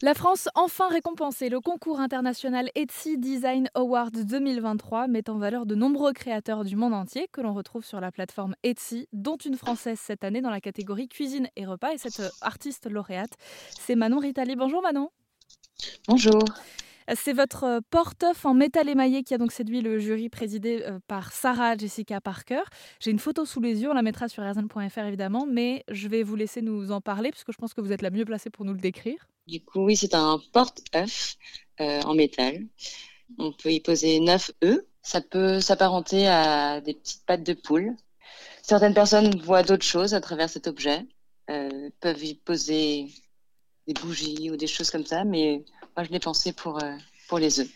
La France enfin récompensée. Le concours international Etsy Design Award 2023 met en valeur de nombreux créateurs du monde entier que l'on retrouve sur la plateforme Etsy, dont une française cette année dans la catégorie cuisine et repas. Et cette artiste lauréate, c'est Manon Ritali. Bonjour Manon. Bonjour. C'est votre porte-œuf en métal émaillé qui a donc séduit le jury présidé euh, par Sarah Jessica Parker. J'ai une photo sous les yeux, on la mettra sur erzen.fr évidemment, mais je vais vous laisser nous en parler puisque je pense que vous êtes la mieux placée pour nous le décrire. Du coup, oui, c'est un porte-œuf euh, en métal. On peut y poser 9 œufs. Ça peut s'apparenter à des petites pattes de poule. Certaines personnes voient d'autres choses à travers cet objet, euh, peuvent y poser des bougies ou des choses comme ça, mais moi je l'ai pensé pour, euh, pour les œufs.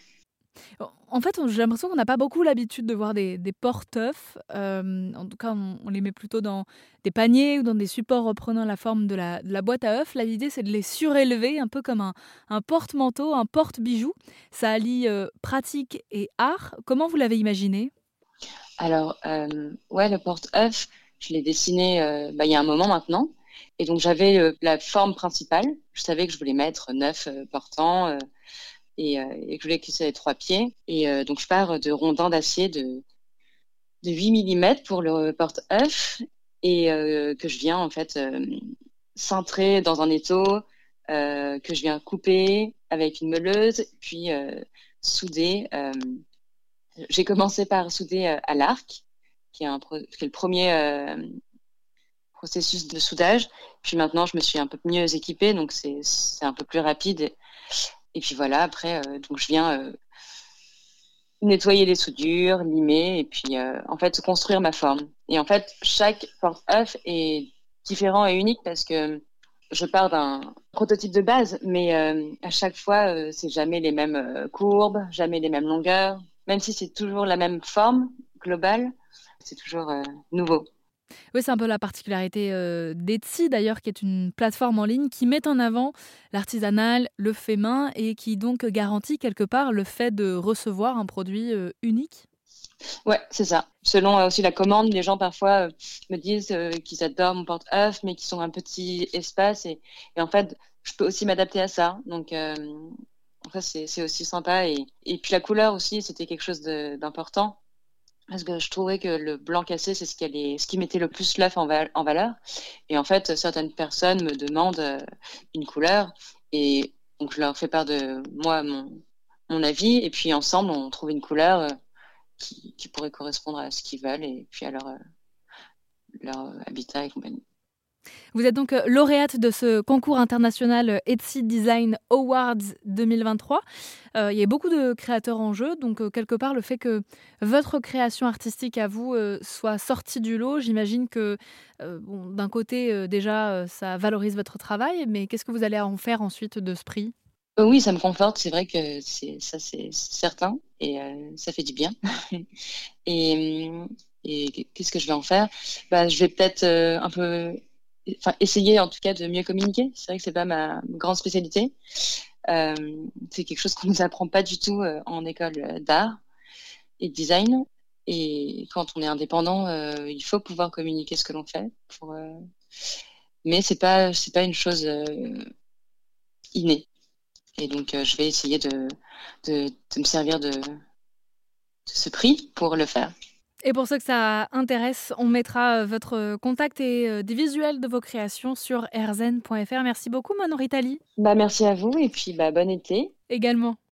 En fait, j'ai l'impression qu'on n'a pas beaucoup l'habitude de voir des, des porte-œufs. Euh, en tout cas, on, les met plutôt dans des paniers ou dans des supports reprenant la forme de la, de la boîte à œufs. Là, l'idée, c'est de les surélever, un peu comme un, un porte-manteau, un porte-bijou. Ça allie euh, pratique et art. Comment vous l'avez imaginé? Alors, euh, ouais, le porte-œuf, je l'ai dessiné bah, il y a un moment maintenant. Et donc, j'avais la forme principale. Je savais que je voulais mettre neuf portants et, euh, et que je voulais que ça ait trois pieds. Et euh, donc, je pars de rondins d'acier de, de 8 mm pour le porte-œuf et euh, que je viens en fait cintrer dans un étau que je viens couper avec une meuleuse, puis souder. J'ai commencé par souder à l'arc, qui, est le premier processus de soudage. Puis maintenant, je me suis un peu mieux équipée, donc c'est un peu plus rapide. Et puis voilà, après, euh, donc je viens euh, nettoyer les soudures, limer, et puis euh, en fait construire ma forme. Et en fait, chaque porte-œuf est différent et unique parce que je pars d'un prototype de base, mais à chaque fois, c'est jamais les mêmes courbes, jamais les mêmes longueurs, même si c'est toujours la même forme globale, c'est toujours nouveau. Oui, c'est un peu la particularité euh, d'Etsy d'ailleurs, qui est une plateforme en ligne qui met en avant l'artisanal, le fait main et qui donc garantit quelque part le fait de recevoir un produit euh, unique. Ouais, c'est ça. Selon euh, aussi la commande, les gens parfois me disent qu'ils adorent mon porte-œuf, mais qu'ils sont un petit espace et, en fait, je peux aussi m'adapter à ça. Donc, fait, c'est aussi sympa et puis la couleur aussi, c'était quelque chose d'important parce que je trouvais que le blanc cassé, c'est ce, qui ce qui mettait le plus l'œuf en, valeur. Et en fait, certaines personnes me demandent euh, une couleur et donc je leur fais part de moi, mon, avis, et puis ensemble, on trouve une couleur euh, qui, qui, pourrait correspondre à ce qu'ils veulent et puis à leur, euh, leur habitat et compagnie. Vous êtes donc euh, lauréate de ce concours international euh, Etsy Design Awards 2023. Euh, il y a beaucoup de créateurs en jeu, donc quelque part le fait que votre création artistique à vous soit sortie du lot, j'imagine que d'un côté déjà ça valorise votre travail, mais qu'est-ce que vous allez en faire ensuite de ce prix? Oui, ça me conforte, c'est vrai que ça c'est certain et ça fait du bien. et, et qu'est-ce que je vais en faire? Bah, Je vais peut-être un peu enfin essayer en tout cas de mieux communiquer. C'est vrai que c'est pas ma grande spécialité. Euh, c'est quelque chose qu'on nous apprend pas du tout euh, en école d'art et de design. Et quand on est indépendant, euh, il faut pouvoir communiquer ce que l'on fait. Mais c'est pas c'est pas une chose innée. Et donc je vais essayer de, de, me servir de ce prix pour le faire. Et pour ceux que ça intéresse, on mettra euh, votre contact et euh, des visuels de vos créations sur erzen.fr. Merci beaucoup, Manon Ritali. Bah, merci à vous et puis bah, bon été. Également.